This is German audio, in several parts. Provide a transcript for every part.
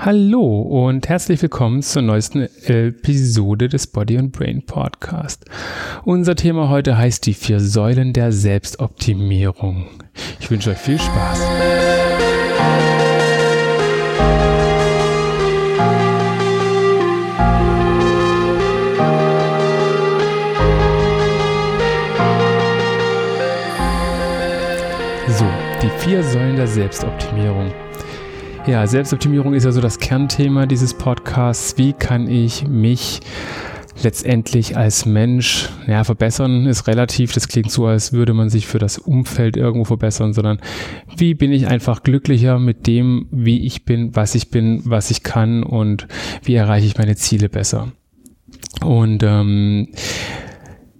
Hallo und herzlich willkommen zur neuesten Episode des Body and Brain Podcast. Unser Thema heute heißt die vier Säulen der Selbstoptimierung. Ich wünsche euch viel Spaß. So, die vier Säulen der Selbstoptimierung. Ja, Selbstoptimierung ist ja so das Kernthema dieses Podcasts. Wie kann ich mich letztendlich als Mensch, ja, verbessern ist relativ, das klingt so, als würde man sich für das Umfeld irgendwo verbessern, sondern wie bin ich einfach glücklicher mit dem, wie ich bin, was ich bin, was ich kann und wie erreiche ich meine Ziele besser. Und ähm,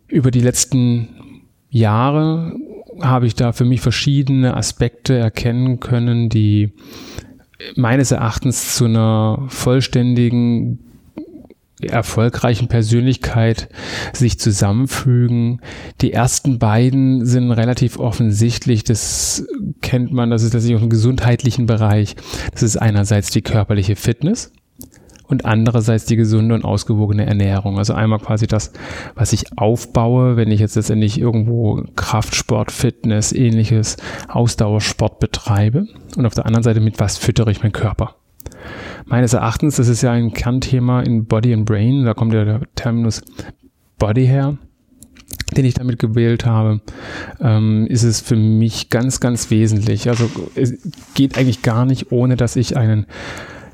über die letzten Jahre habe ich da für mich verschiedene Aspekte erkennen können, die meines Erachtens zu einer vollständigen, erfolgreichen Persönlichkeit sich zusammenfügen. Die ersten beiden sind relativ offensichtlich. Das kennt man, das ist tatsächlich auch im gesundheitlichen Bereich. Das ist einerseits die körperliche Fitness und andererseits die gesunde und ausgewogene Ernährung. Also einmal quasi das, was ich aufbaue, wenn ich jetzt letztendlich irgendwo Kraftsport, Fitness, ähnliches Ausdauersport betreibe und auf der anderen Seite mit was füttere ich meinen Körper. Meines Erachtens, das ist ja ein Kernthema in Body and Brain, da kommt ja der Terminus Body her, den ich damit gewählt habe, ähm, ist es für mich ganz, ganz wesentlich. Also es geht eigentlich gar nicht, ohne dass ich einen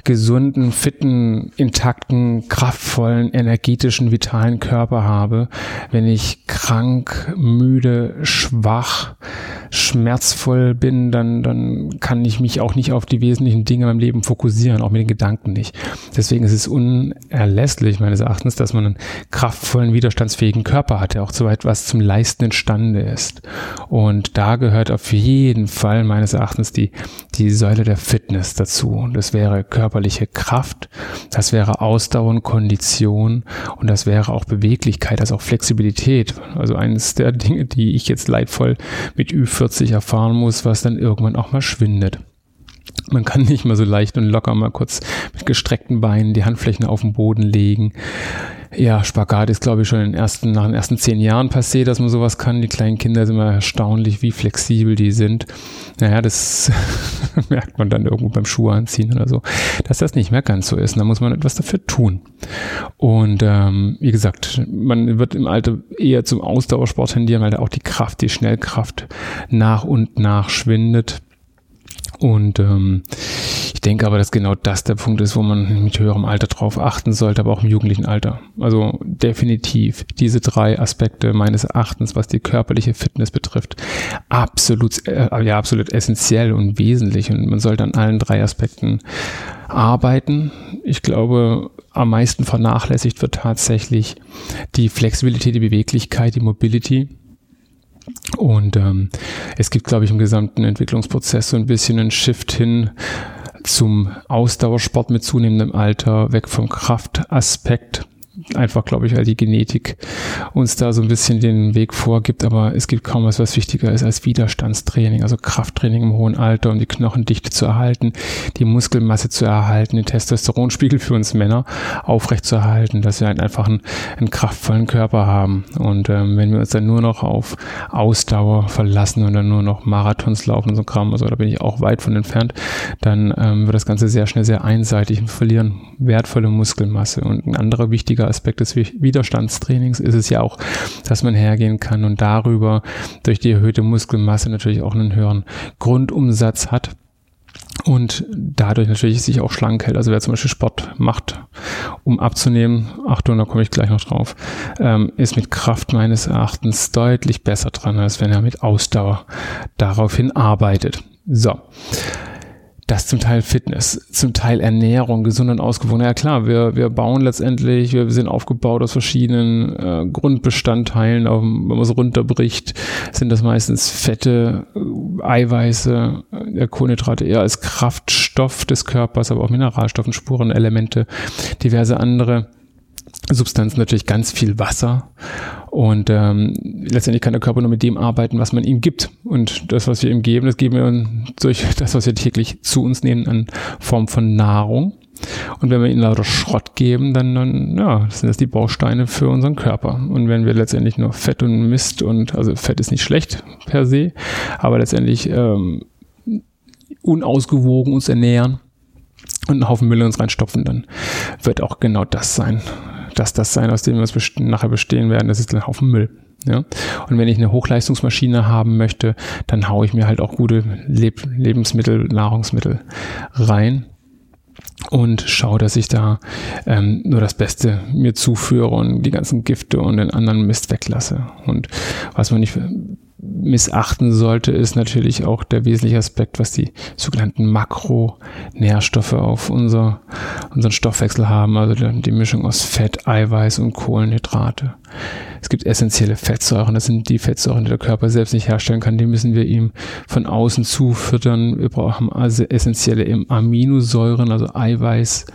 gesunden, fitten, intakten, kraftvollen, energetischen, vitalen Körper habe, wenn ich krank, müde, schwach, schmerzvoll bin, dann, dann kann ich mich auch nicht auf die wesentlichen Dinge im Leben fokussieren, auch mit den Gedanken nicht. Deswegen ist es unerlässlich, meines Erachtens, dass man einen kraftvollen, widerstandsfähigen Körper hat, der auch so etwas zum Leisten imstande ist. Und da gehört auf jeden Fall meines Erachtens die, die Säule der Fitness dazu. Und das wäre körperliche Kraft, das wäre Ausdauer und Kondition und das wäre auch Beweglichkeit, also auch Flexibilität. Also eines der Dinge, die ich jetzt leidvoll mit Ü40 40 erfahren muss, was dann irgendwann auch mal schwindet. Man kann nicht mehr so leicht und locker mal kurz mit gestreckten Beinen die Handflächen auf den Boden legen. Ja, Spagat ist, glaube ich, schon in den ersten, nach den ersten zehn Jahren passé, dass man sowas kann. Die kleinen Kinder sind immer erstaunlich, wie flexibel die sind. Naja, das merkt man dann irgendwo beim Schuh anziehen oder so, dass das nicht mehr ganz so ist. Und da muss man etwas dafür tun. Und ähm, wie gesagt, man wird im Alter eher zum Ausdauersport tendieren, weil da auch die Kraft, die Schnellkraft nach und nach schwindet. Und ähm, ich denke aber, dass genau das der Punkt ist, wo man mit höherem Alter drauf achten sollte, aber auch im jugendlichen Alter. Also definitiv diese drei Aspekte meines Erachtens, was die körperliche Fitness betrifft, absolut, äh, ja, absolut essentiell und wesentlich. Und man sollte an allen drei Aspekten arbeiten. Ich glaube, am meisten vernachlässigt wird tatsächlich die Flexibilität, die Beweglichkeit, die Mobility und ähm, es gibt, glaube ich, im gesamten Entwicklungsprozess so ein bisschen einen Shift hin zum Ausdauersport mit zunehmendem Alter, weg vom Kraftaspekt einfach, glaube ich, weil die Genetik uns da so ein bisschen den Weg vorgibt, aber es gibt kaum was, was wichtiger ist als Widerstandstraining, also Krafttraining im hohen Alter, um die Knochendichte zu erhalten, die Muskelmasse zu erhalten, den Testosteronspiegel für uns Männer aufrecht zu erhalten, dass wir halt einfach einen, einen kraftvollen Körper haben. Und ähm, wenn wir uns dann nur noch auf Ausdauer verlassen und dann nur noch Marathons laufen und so Kram, also da bin ich auch weit von entfernt, dann ähm, wird das Ganze sehr schnell sehr einseitig und verlieren wertvolle Muskelmasse. Und ein anderer wichtiger wichtiger Aspekt des Widerstandstrainings ist es ja auch, dass man hergehen kann und darüber durch die erhöhte Muskelmasse natürlich auch einen höheren Grundumsatz hat und dadurch natürlich sich auch schlank hält. Also wer zum Beispiel Sport macht, um abzunehmen, Achtung, da komme ich gleich noch drauf, ähm, ist mit Kraft meines Erachtens deutlich besser dran, als wenn er mit Ausdauer daraufhin arbeitet. So das zum Teil Fitness, zum Teil Ernährung, gesund und ausgewogen. Ja klar, wir, wir bauen letztendlich, wir sind aufgebaut aus verschiedenen äh, Grundbestandteilen. Auch, wenn man es runterbricht, sind das meistens Fette, äh, Eiweiße, äh, Kohlenhydrate eher als Kraftstoff des Körpers, aber auch Mineralstoffen, Spuren, Elemente, diverse andere Substanzen natürlich ganz viel Wasser und ähm, letztendlich kann der Körper nur mit dem arbeiten, was man ihm gibt. Und das, was wir ihm geben, das geben wir durch das, was wir täglich zu uns nehmen an Form von Nahrung. Und wenn wir ihnen lauter Schrott geben, dann, dann ja, sind das die Bausteine für unseren Körper. Und wenn wir letztendlich nur Fett und Mist und, also Fett ist nicht schlecht per se, aber letztendlich ähm, unausgewogen uns ernähren und einen Haufen Müll in uns reinstopfen, dann wird auch genau das sein. Dass das sein, aus dem wir uns nachher bestehen werden, das ist ein Haufen Müll. Ja? Und wenn ich eine Hochleistungsmaschine haben möchte, dann haue ich mir halt auch gute Leb Lebensmittel, Nahrungsmittel rein und schaue, dass ich da ähm, nur das Beste mir zuführe und die ganzen Gifte und den anderen Mist weglasse. Und was man nicht missachten sollte, ist natürlich auch der wesentliche Aspekt, was die sogenannten Makronährstoffe auf unser, unseren Stoffwechsel haben, also die Mischung aus Fett, Eiweiß und Kohlenhydrate. Es gibt essentielle Fettsäuren, das sind die Fettsäuren, die der Körper selbst nicht herstellen kann, die müssen wir ihm von außen zufüttern. Wir brauchen also essentielle Aminosäuren, also Eiweiß,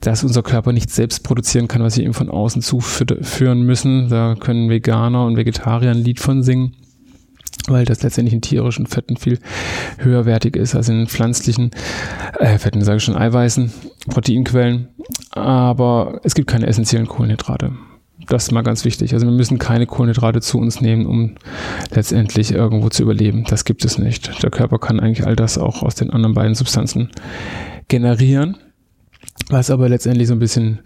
das unser Körper nicht selbst produzieren kann, was wir ihm von außen zuführen müssen. Da können Veganer und Vegetarier ein Lied von singen weil das letztendlich in tierischen Fetten viel höherwertig ist als in pflanzlichen äh, Fetten, sage ich schon, Eiweißen, Proteinquellen. Aber es gibt keine essentiellen Kohlenhydrate. Das ist mal ganz wichtig. Also wir müssen keine Kohlenhydrate zu uns nehmen, um letztendlich irgendwo zu überleben. Das gibt es nicht. Der Körper kann eigentlich all das auch aus den anderen beiden Substanzen generieren. Was aber letztendlich so ein bisschen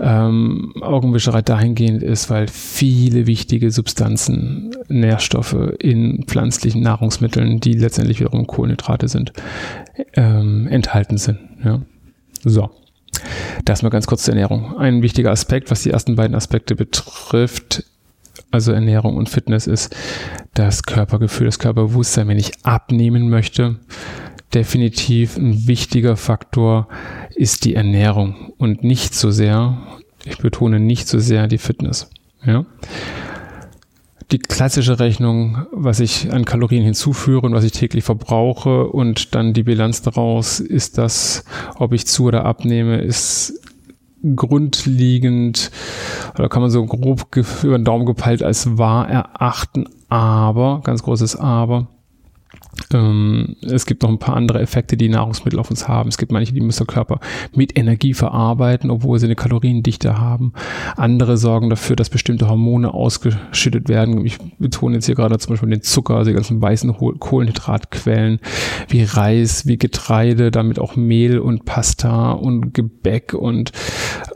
ähm, Augenwischerei dahingehend ist, weil viele wichtige Substanzen, Nährstoffe in pflanzlichen Nahrungsmitteln, die letztendlich wiederum Kohlenhydrate sind, ähm, enthalten sind. Ja. So. Das mal ganz kurz zur Ernährung. Ein wichtiger Aspekt, was die ersten beiden Aspekte betrifft, also Ernährung und Fitness, ist das Körpergefühl, das Körperbewusstsein. Wenn ich abnehmen möchte, definitiv ein wichtiger Faktor ist die Ernährung und nicht so sehr, ich betone nicht so sehr die Fitness. Ja? Die klassische Rechnung, was ich an Kalorien hinzuführe und was ich täglich verbrauche und dann die Bilanz daraus, ist das, ob ich zu oder abnehme, ist grundlegend oder kann man so grob über den Daumen gepeilt als wahr erachten, aber, ganz großes Aber, ähm, es gibt noch ein paar andere Effekte, die Nahrungsmittel auf uns haben. Es gibt manche, die müssen Körper mit Energie verarbeiten, obwohl sie eine Kaloriendichte haben. Andere sorgen dafür, dass bestimmte Hormone ausgeschüttet werden. Ich betone jetzt hier gerade zum Beispiel den Zucker, also die ganzen weißen Kohlenhydratquellen wie Reis, wie Getreide, damit auch Mehl und Pasta und Gebäck und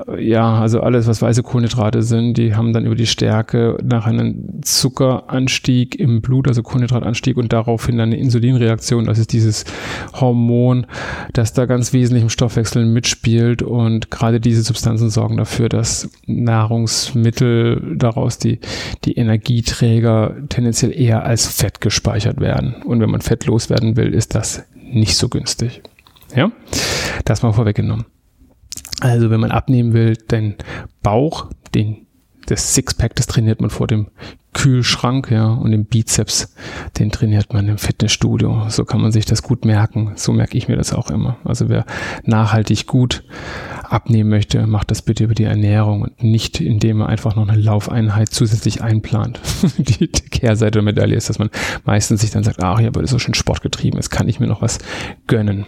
äh, ja, also alles, was weiße Kohlenhydrate sind, die haben dann über die Stärke nach einem Zuckeranstieg im Blut, also Kohlenhydratanstieg und daraufhin dann eine Insulinreaktion, das ist dieses Hormon, das da ganz wesentlich im Stoffwechsel mitspielt und gerade diese Substanzen sorgen dafür, dass Nahrungsmittel daraus die, die Energieträger tendenziell eher als Fett gespeichert werden. Und wenn man Fett loswerden will, ist das nicht so günstig. Ja, das mal vorweggenommen. Also wenn man abnehmen will, den Bauch, den das Sixpack, das trainiert man vor dem Kühlschrank, ja, und den Bizeps, den trainiert man im Fitnessstudio. So kann man sich das gut merken. So merke ich mir das auch immer. Also wer nachhaltig gut abnehmen möchte, macht das bitte über die Ernährung und nicht, indem er einfach noch eine Laufeinheit zusätzlich einplant. die, Kehrseite der Medaille ist, dass man meistens sich dann sagt, ach, ich habe so schön Sport getrieben, jetzt kann ich mir noch was gönnen.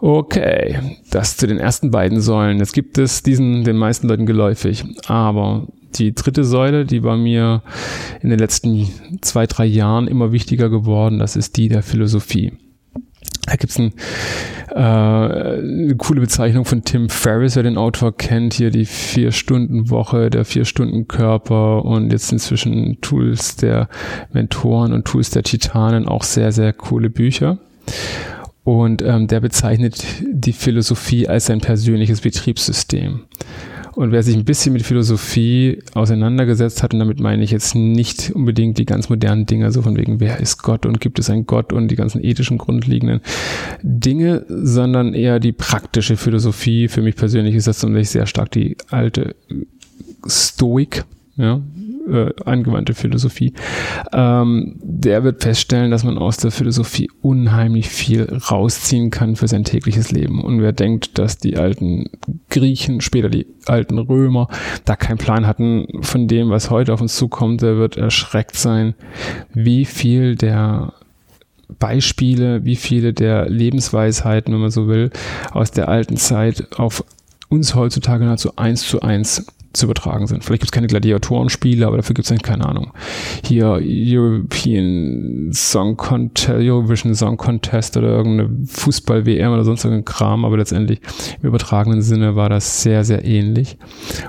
Okay, das zu den ersten beiden Säulen. Jetzt gibt es diesen den meisten Leuten geläufig, aber die dritte Säule, die war mir in den letzten zwei, drei Jahren immer wichtiger geworden, das ist die der Philosophie. Da gibt's ein, äh, eine coole Bezeichnung von Tim Ferriss, wer den Autor kennt, hier die Vier-Stunden-Woche, der Vier-Stunden-Körper und jetzt inzwischen Tools der Mentoren und Tools der Titanen, auch sehr, sehr coole Bücher. Und ähm, der bezeichnet die Philosophie als sein persönliches Betriebssystem. Und wer sich ein bisschen mit Philosophie auseinandergesetzt hat, und damit meine ich jetzt nicht unbedingt die ganz modernen Dinge, so von wegen, wer ist Gott und gibt es einen Gott und die ganzen ethischen grundlegenden Dinge, sondern eher die praktische Philosophie. Für mich persönlich ist das nämlich sehr stark die alte Stoik, ja, äh, angewandte Philosophie, ähm, der wird feststellen, dass man aus der Philosophie unheimlich viel rausziehen kann für sein tägliches Leben. Und wer denkt, dass die alten Griechen, später die alten Römer, da keinen Plan hatten von dem, was heute auf uns zukommt, der wird erschreckt sein, wie viel der Beispiele, wie viele der Lebensweisheiten, wenn man so will, aus der alten Zeit auf uns heutzutage nahezu eins zu eins zu übertragen sind. Vielleicht gibt es keine Gladiatorenspiele, aber dafür gibt es keine Ahnung. Hier European Song Contest, Eurovision Song Contest oder irgendeine Fußball-WM oder sonst irgendein Kram, aber letztendlich im übertragenen Sinne war das sehr, sehr ähnlich.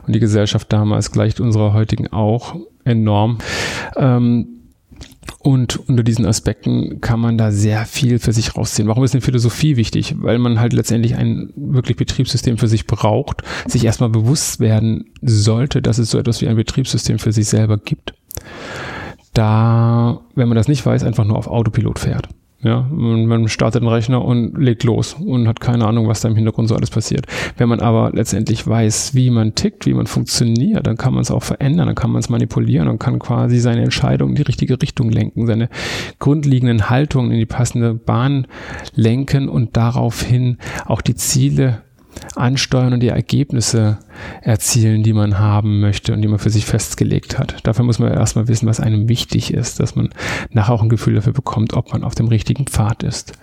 Und die Gesellschaft damals gleicht unserer heutigen auch enorm. Ähm, und unter diesen Aspekten kann man da sehr viel für sich rausziehen. Warum ist denn Philosophie wichtig? Weil man halt letztendlich ein wirklich Betriebssystem für sich braucht, sich erstmal bewusst werden sollte, dass es so etwas wie ein Betriebssystem für sich selber gibt. Da, wenn man das nicht weiß, einfach nur auf Autopilot fährt. Ja, man startet den Rechner und legt los und hat keine Ahnung, was da im Hintergrund so alles passiert. Wenn man aber letztendlich weiß, wie man tickt, wie man funktioniert, dann kann man es auch verändern, dann kann man es manipulieren und kann quasi seine Entscheidung in die richtige Richtung lenken, seine grundlegenden Haltungen in die passende Bahn lenken und daraufhin auch die Ziele ansteuern und die Ergebnisse erzielen, die man haben möchte und die man für sich festgelegt hat. Dafür muss man erstmal wissen, was einem wichtig ist, dass man nachher auch ein Gefühl dafür bekommt, ob man auf dem richtigen Pfad ist.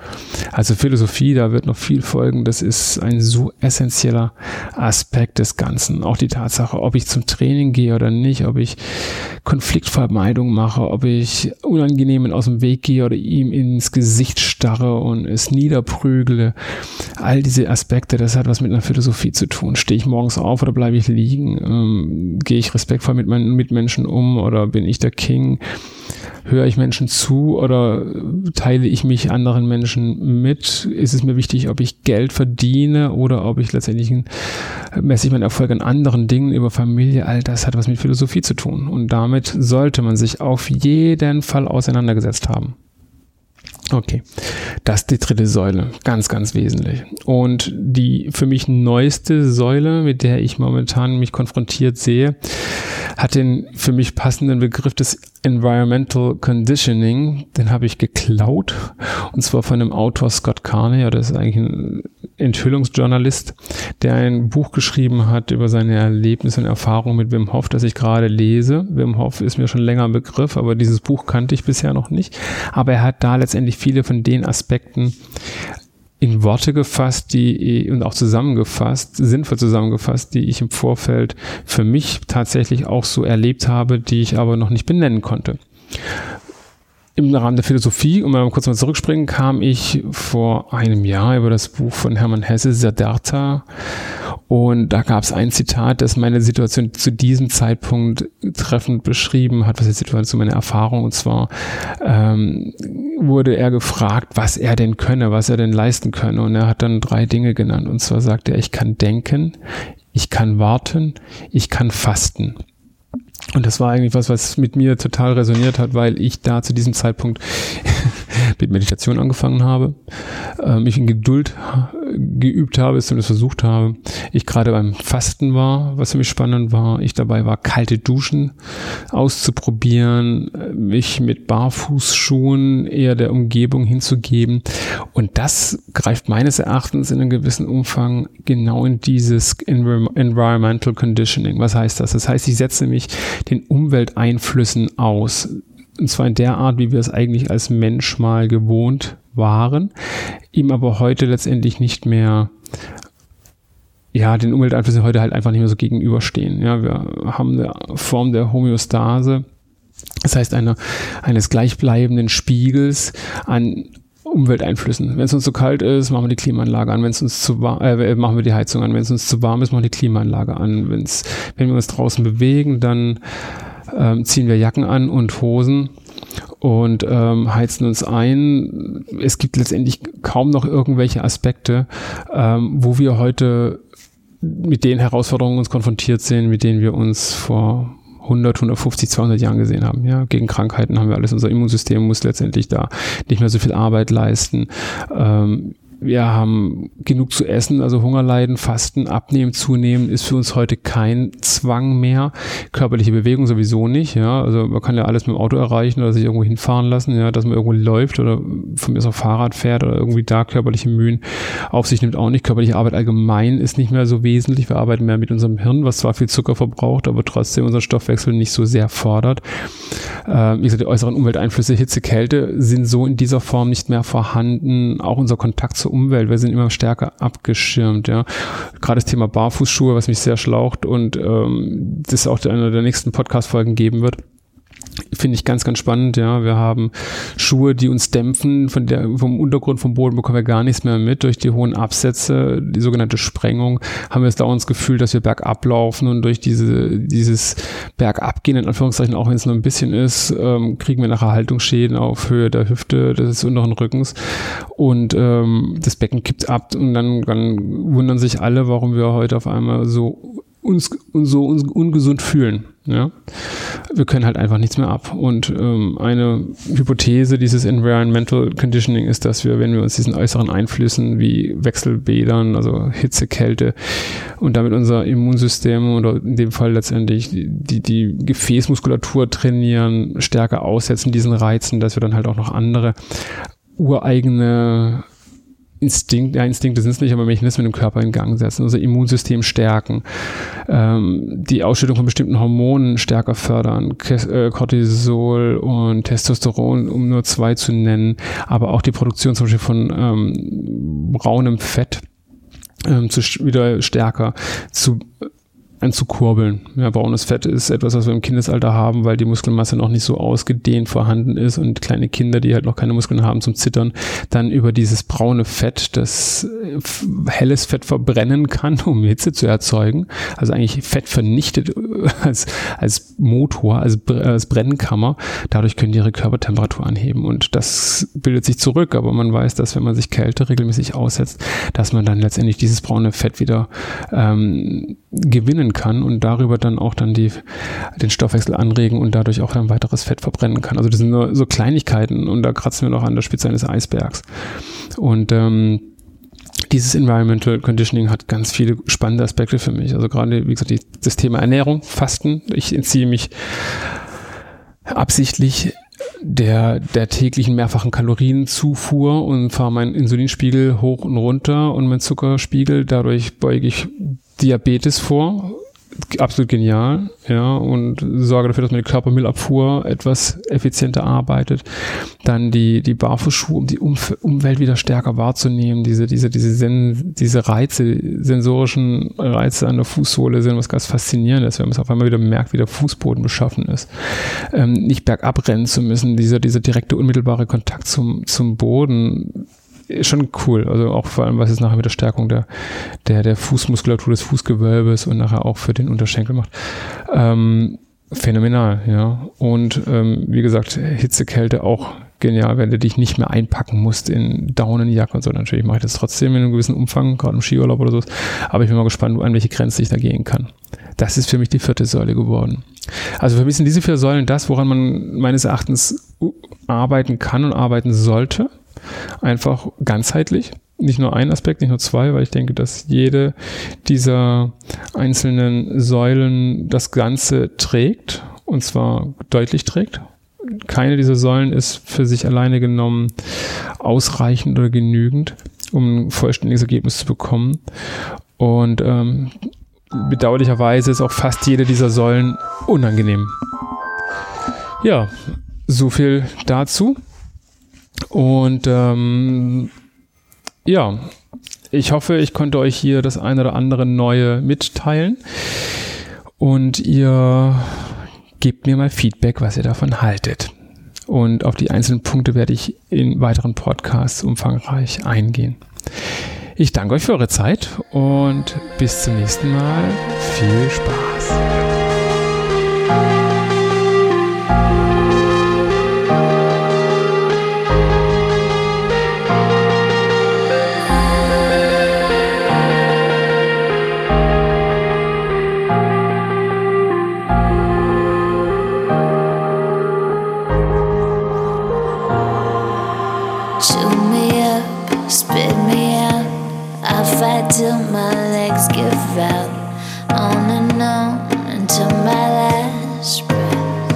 Also Philosophie, da wird noch viel folgen. Das ist ein so essentieller Aspekt des Ganzen. Auch die Tatsache, ob ich zum Training gehe oder nicht, ob ich Konfliktvermeidung mache, ob ich Unangenehmen aus dem Weg gehe oder ihm ins Gesicht starre und es niederprügle. All diese Aspekte, das hat was mit einer Philosophie zu tun. Stehe ich morgens auf oder bleibe ich liegen? Ähm, gehe ich respektvoll mit meinen Mitmenschen um oder bin ich der King? Höre ich Menschen zu oder teile ich mich anderen Menschen mit? Ist es mir wichtig, ob ich Geld verdiene oder ob ich letztendlich messe ich meinen Erfolg an anderen Dingen über Familie? All das hat was mit Philosophie zu tun. Und damit sollte man sich auf jeden Fall auseinandergesetzt haben. Okay, das ist die dritte Säule, ganz, ganz wesentlich. Und die für mich neueste Säule, mit der ich momentan mich konfrontiert sehe, hat den für mich passenden Begriff des Environmental Conditioning. Den habe ich geklaut und zwar von dem Autor Scott Carney, das ist eigentlich ein Enthüllungsjournalist, der ein Buch geschrieben hat über seine Erlebnisse und Erfahrungen mit Wim Hof, das ich gerade lese. Wim Hof ist mir schon länger ein Begriff, aber dieses Buch kannte ich bisher noch nicht. Aber er hat da letztendlich viele von den Aspekten in Worte gefasst, die und auch zusammengefasst, sinnvoll zusammengefasst, die ich im Vorfeld für mich tatsächlich auch so erlebt habe, die ich aber noch nicht benennen konnte. Im Rahmen der Philosophie, um mal kurz mal zurückspringen, kam ich vor einem Jahr über das Buch von Hermann Hesse, Siddhartha. Und da gab es ein Zitat, das meine Situation zu diesem Zeitpunkt treffend beschrieben hat, was die Situation, meine Erfahrung. Und zwar ähm, wurde er gefragt, was er denn könne, was er denn leisten könne. Und er hat dann drei Dinge genannt. Und zwar sagte er, ich kann denken, ich kann warten, ich kann fasten. Und das war eigentlich was, was mit mir total resoniert hat, weil ich da zu diesem Zeitpunkt mit Meditation angefangen habe, äh, mich in Geduld geübt habe, es zumindest versucht habe. Ich gerade beim Fasten war, was für mich spannend war. Ich dabei war, kalte Duschen auszuprobieren, mich mit Barfußschuhen eher der Umgebung hinzugeben. Und das greift meines Erachtens in einem gewissen Umfang genau in dieses Environmental Conditioning. Was heißt das? Das heißt, ich setze mich den Umwelteinflüssen aus. Und zwar in der Art, wie wir es eigentlich als Mensch mal gewohnt waren, ihm aber heute letztendlich nicht mehr ja, den Umwelteinflüssen heute halt einfach nicht mehr so gegenüberstehen. Ja, wir haben eine Form der Homöostase, das heißt eine, eines gleichbleibenden Spiegels an Umwelteinflüssen. Wenn es uns zu kalt ist, machen wir die Klimaanlage an. Wenn es uns zu warm, äh, machen wir die Heizung an. Wenn es uns zu warm ist, machen wir die Klimaanlage an. Wenn's, wenn wir uns draußen bewegen, dann ähm, ziehen wir Jacken an und Hosen und ähm, heizen uns ein. Es gibt letztendlich kaum noch irgendwelche Aspekte, ähm, wo wir heute mit den Herausforderungen uns konfrontiert sehen, mit denen wir uns vor 100, 150, 200 Jahren gesehen haben. Ja, gegen Krankheiten haben wir alles. Unser Immunsystem muss letztendlich da nicht mehr so viel Arbeit leisten. Ähm, wir haben genug zu essen, also Hunger leiden, Fasten, Abnehmen, Zunehmen ist für uns heute kein Zwang mehr. Körperliche Bewegung sowieso nicht, ja. Also man kann ja alles mit dem Auto erreichen oder sich irgendwo hinfahren lassen, ja, dass man irgendwo läuft oder von mir so Fahrrad fährt oder irgendwie da körperliche Mühen auf sich nimmt auch nicht. Körperliche Arbeit allgemein ist nicht mehr so wesentlich. Wir arbeiten mehr mit unserem Hirn, was zwar viel Zucker verbraucht, aber trotzdem unseren Stoffwechsel nicht so sehr fordert. Äh, wie gesagt, die äußeren Umwelteinflüsse, Hitze, Kälte sind so in dieser Form nicht mehr vorhanden. Auch unser Kontakt zur Umwelt, wir sind immer stärker abgeschirmt, ja. Gerade das Thema Barfußschuhe, was mich sehr schlaucht und ähm, das auch einer der nächsten Podcast-Folgen geben wird Finde ich ganz, ganz spannend, ja. Wir haben Schuhe, die uns dämpfen, von der, vom Untergrund, vom Boden bekommen wir gar nichts mehr mit. Durch die hohen Absätze, die sogenannte Sprengung, haben wir jetzt dauernd das Gefühl, dass wir bergab laufen und durch diese, dieses Bergabgehen, in Anführungszeichen, auch wenn es nur ein bisschen ist, ähm, kriegen wir nachher Haltungsschäden auf Höhe der Hüfte, des unteren Rückens und ähm, das Becken kippt ab und dann, dann wundern sich alle, warum wir heute auf einmal so uns, uns so uns ungesund fühlen. Ja? Wir können halt einfach nichts mehr ab. Und ähm, eine Hypothese dieses Environmental Conditioning ist, dass wir, wenn wir uns diesen äußeren Einflüssen wie Wechselbädern, also Hitze, Kälte und damit unser Immunsystem oder in dem Fall letztendlich die, die Gefäßmuskulatur trainieren, stärker aussetzen diesen Reizen, dass wir dann halt auch noch andere ureigene Instinkt, ja, Instinkte sind es nicht, aber Mechanismen im Körper in Gang setzen, unser Immunsystem stärken, ähm, die Ausschüttung von bestimmten Hormonen stärker fördern, äh, Cortisol und Testosteron, um nur zwei zu nennen, aber auch die Produktion zum Beispiel von ähm, braunem Fett ähm, zu, wieder stärker zu anzukurbeln. Ja, braunes Fett ist etwas, was wir im Kindesalter haben, weil die Muskelmasse noch nicht so ausgedehnt vorhanden ist und kleine Kinder, die halt noch keine Muskeln haben zum Zittern, dann über dieses braune Fett, das äh, helles Fett verbrennen kann, um Hitze zu erzeugen. Also eigentlich Fett vernichtet äh, als, als Motor, als, als Brennkammer. Dadurch können die ihre Körpertemperatur anheben und das bildet sich zurück. Aber man weiß, dass wenn man sich Kälte regelmäßig aussetzt, dass man dann letztendlich dieses braune Fett wieder ähm, gewinnen kann und darüber dann auch dann die, den Stoffwechsel anregen und dadurch auch ein weiteres Fett verbrennen kann. Also das sind nur so Kleinigkeiten und da kratzen wir noch an der Spitze eines Eisbergs. Und ähm, dieses Environmental Conditioning hat ganz viele spannende Aspekte für mich. Also gerade, wie gesagt, die, das Thema Ernährung, Fasten. Ich entziehe mich absichtlich der, der täglichen mehrfachen Kalorienzufuhr und fahre meinen Insulinspiegel hoch und runter und meinen Zuckerspiegel. Dadurch beuge ich Diabetes vor absolut genial, ja, und sorge dafür, dass meine Körpermüllabfuhr etwas effizienter arbeitet. Dann die, die Barfußschuhe, um die Umf Umwelt wieder stärker wahrzunehmen. Diese, diese, diese, Sen diese Reize, sensorischen Reize an der Fußsohle sind was ganz Faszinierendes, wenn man es auf einmal wieder merkt, wie der Fußboden beschaffen ist. Ähm, nicht bergab rennen zu müssen, dieser, dieser direkte, unmittelbare Kontakt zum, zum Boden schon cool. Also auch vor allem, was es nachher mit der Stärkung der, der, der Fußmuskulatur des Fußgewölbes und nachher auch für den Unterschenkel macht. Ähm, phänomenal, ja. Und ähm, wie gesagt, Hitze, Kälte auch genial, wenn du dich nicht mehr einpacken musst in Daunenjacke und so. Natürlich mache ich das trotzdem in einem gewissen Umfang, gerade im Skiurlaub oder so. Aber ich bin mal gespannt, an welche Grenze ich da gehen kann. Das ist für mich die vierte Säule geworden. Also für mich sind diese vier Säulen das, woran man meines Erachtens arbeiten kann und arbeiten sollte. Einfach ganzheitlich. Nicht nur ein Aspekt, nicht nur zwei, weil ich denke, dass jede dieser einzelnen Säulen das Ganze trägt und zwar deutlich trägt. Keine dieser Säulen ist für sich alleine genommen ausreichend oder genügend, um ein vollständiges Ergebnis zu bekommen. Und ähm, bedauerlicherweise ist auch fast jede dieser Säulen unangenehm. Ja, so viel dazu. Und ähm, ja, ich hoffe, ich konnte euch hier das eine oder andere Neue mitteilen. Und ihr gebt mir mal Feedback, was ihr davon haltet. Und auf die einzelnen Punkte werde ich in weiteren Podcasts umfangreich eingehen. Ich danke euch für eure Zeit und bis zum nächsten Mal. Viel Spaß. Felt on and on until my last breath.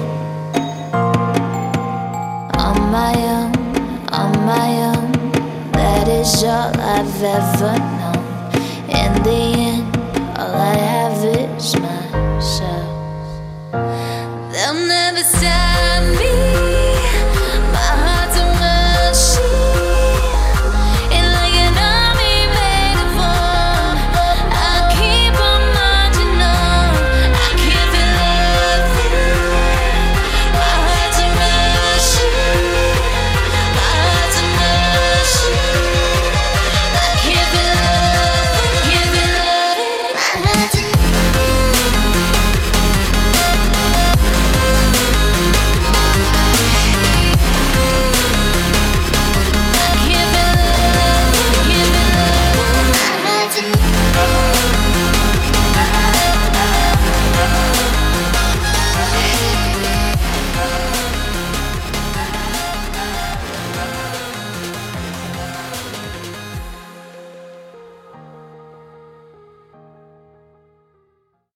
On my own, on my own, that is all I've ever known.